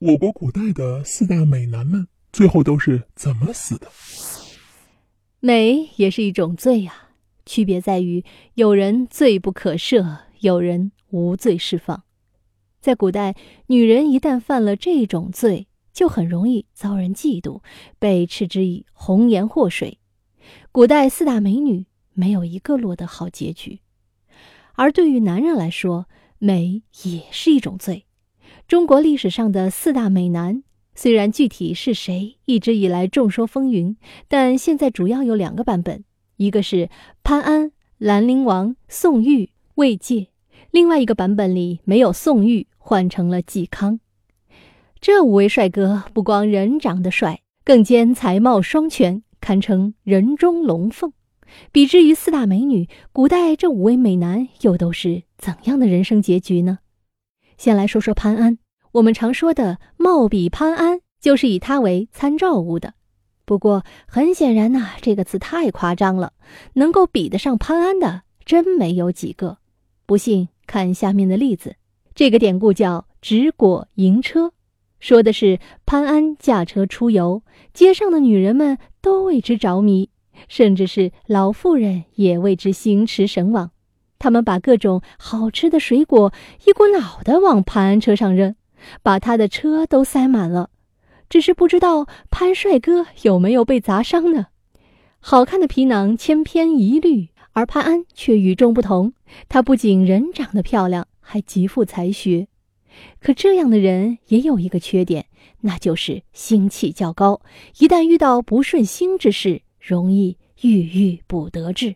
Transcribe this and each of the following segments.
我国古代的四大美男们最后都是怎么死的？美也是一种罪啊，区别在于有人罪不可赦，有人无罪释放。在古代，女人一旦犯了这种罪，就很容易遭人嫉妒，被斥之以红颜祸水。古代四大美女没有一个落得好结局。而对于男人来说，美也是一种罪。中国历史上的四大美男，虽然具体是谁一直以来众说纷纭，但现在主要有两个版本：一个是潘安、兰陵王、宋玉、魏玠；另外一个版本里没有宋玉，换成了嵇康。这五位帅哥不光人长得帅，更兼才貌双全，堪称人中龙凤。比之于四大美女，古代这五位美男又都是怎样的人生结局呢？先来说说潘安。我们常说的“貌比潘安”，就是以他为参照物的。不过很显然呐，这个词太夸张了，能够比得上潘安的，真没有几个。不信，看下面的例子。这个典故叫“执果迎车”，说的是潘安驾车出游，街上的女人们都为之着迷。甚至是老妇人也为之心驰神往，他们把各种好吃的水果一股脑的往潘安车上扔，把他的车都塞满了。只是不知道潘帅哥有没有被砸伤呢？好看的皮囊千篇一律，而潘安却与众不同。他不仅人长得漂亮，还极富才学。可这样的人也有一个缺点，那就是心气较高，一旦遇到不顺心之事。容易郁郁不得志。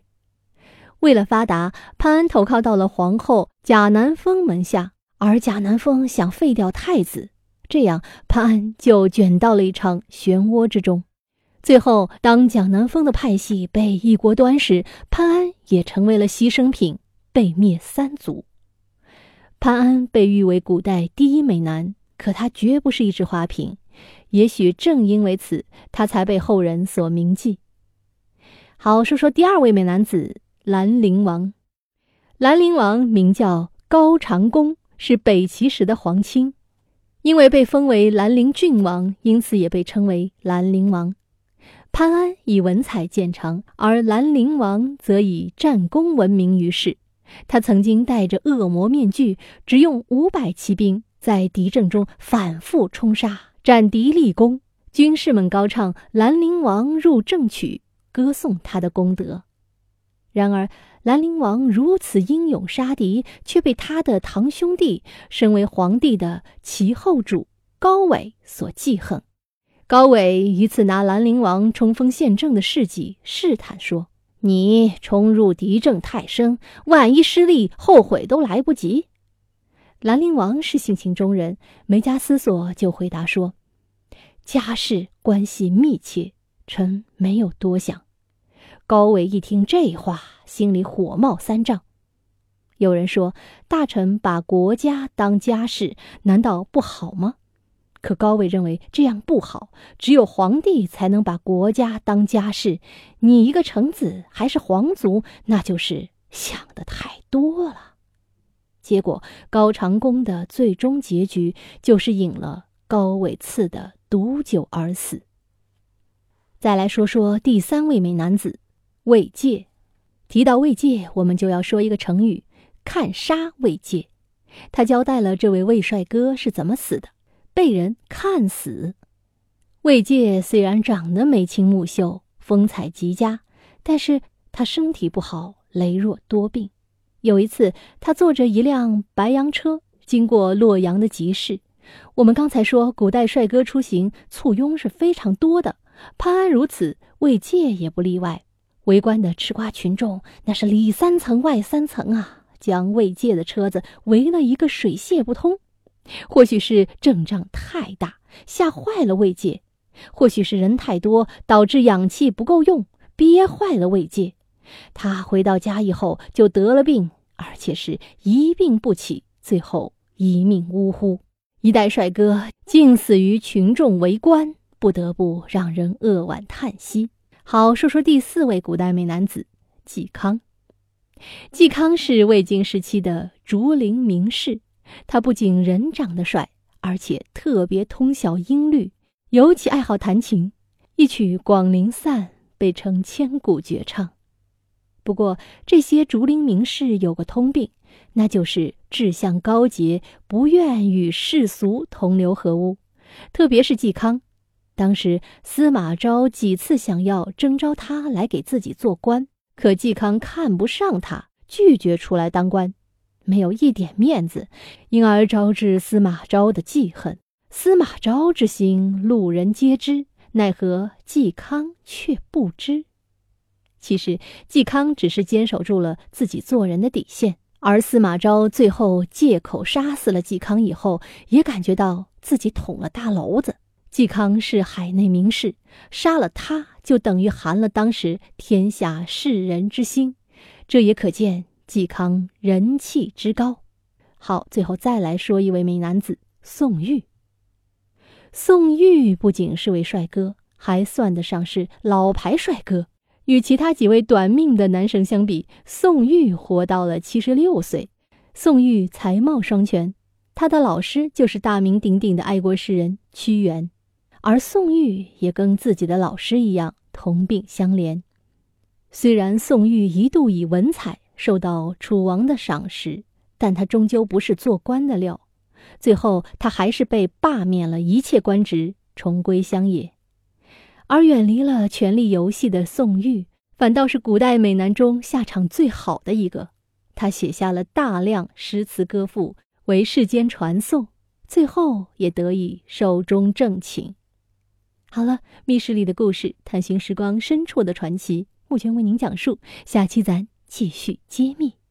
为了发达，潘安投靠到了皇后贾南风门下，而贾南风想废掉太子，这样潘安就卷到了一场漩涡之中。最后，当贾南风的派系被一锅端时，潘安也成为了牺牲品，被灭三族。潘安被誉为古代第一美男，可他绝不是一只花瓶，也许正因为此，他才被后人所铭记。好，说说第二位美男子兰陵王。兰陵王名叫高长恭，是北齐时的皇亲，因为被封为兰陵郡王，因此也被称为兰陵王。潘安以文采见长，而兰陵王则以战功闻名于世。他曾经戴着恶魔面具，只用五百骑兵在敌阵中反复冲杀，斩敌立功。军士们高唱《兰陵王入正曲》。歌颂他的功德，然而兰陵王如此英勇杀敌，却被他的堂兄弟、身为皇帝的齐后主高纬所记恨。高纬一次拿兰陵王冲锋陷阵的事迹试探说：“你冲入敌阵太深，万一失利，后悔都来不及。”兰陵王是性情中人，没加思索就回答说：“家事关系密切。”臣没有多想，高纬一听这话，心里火冒三丈。有人说，大臣把国家当家事，难道不好吗？可高纬认为这样不好，只有皇帝才能把国家当家事。你一个臣子，还是皇族，那就是想的太多了。结果，高长恭的最终结局就是饮了高纬赐的毒酒而死。再来说说第三位美男子魏玠。提到魏玠，我们就要说一个成语“看杀魏玠”。他交代了这位魏帅哥是怎么死的：被人看死。魏玠虽然长得眉清目秀、风采极佳，但是他身体不好，羸弱多病。有一次，他坐着一辆白羊车经过洛阳的集市。我们刚才说，古代帅哥出行簇拥是非常多的。潘安如此，魏玠也不例外。围观的吃瓜群众那是里三层外三层啊，将魏玠的车子围了一个水泄不通。或许是阵仗太大，吓坏了魏玠；或许是人太多，导致氧气不够用，憋坏了魏玠。他回到家以后就得了病，而且是一病不起，最后一命呜呼。一代帅哥竟死于群众围观。不得不让人扼腕叹息。好，说说第四位古代美男子嵇康。嵇康是魏晋时期的竹林名士，他不仅人长得帅，而且特别通晓音律，尤其爱好弹琴，一曲《广陵散》被称千古绝唱。不过，这些竹林名士有个通病，那就是志向高洁，不愿与世俗同流合污。特别是嵇康，当时司马昭几次想要征召他来给自己做官，可嵇康看不上他，拒绝出来当官，没有一点面子，因而招致司马昭的记恨。司马昭之心，路人皆知，奈何嵇康却不知。其实，嵇康只是坚守住了自己做人的底线，而司马昭最后借口杀死了嵇康以后，也感觉到自己捅了大娄子。嵇康是海内名士，杀了他就等于寒了当时天下士人之心，这也可见嵇康人气之高。好，最后再来说一位美男子宋玉。宋玉不仅是位帅哥，还算得上是老牌帅哥。与其他几位短命的男神相比，宋玉活到了七十六岁。宋玉才貌双全，他的老师就是大名鼎鼎的爱国诗人屈原，而宋玉也跟自己的老师一样同病相怜。虽然宋玉一度以文采受到楚王的赏识，但他终究不是做官的料，最后他还是被罢免了一切官职，重归乡野。而远离了权力游戏的宋玉，反倒是古代美男中下场最好的一个。他写下了大量诗词歌赋，为世间传颂，最后也得以寿终正寝。好了，密室里的故事，探寻时光深处的传奇，目前为您讲述。下期咱继续揭秘。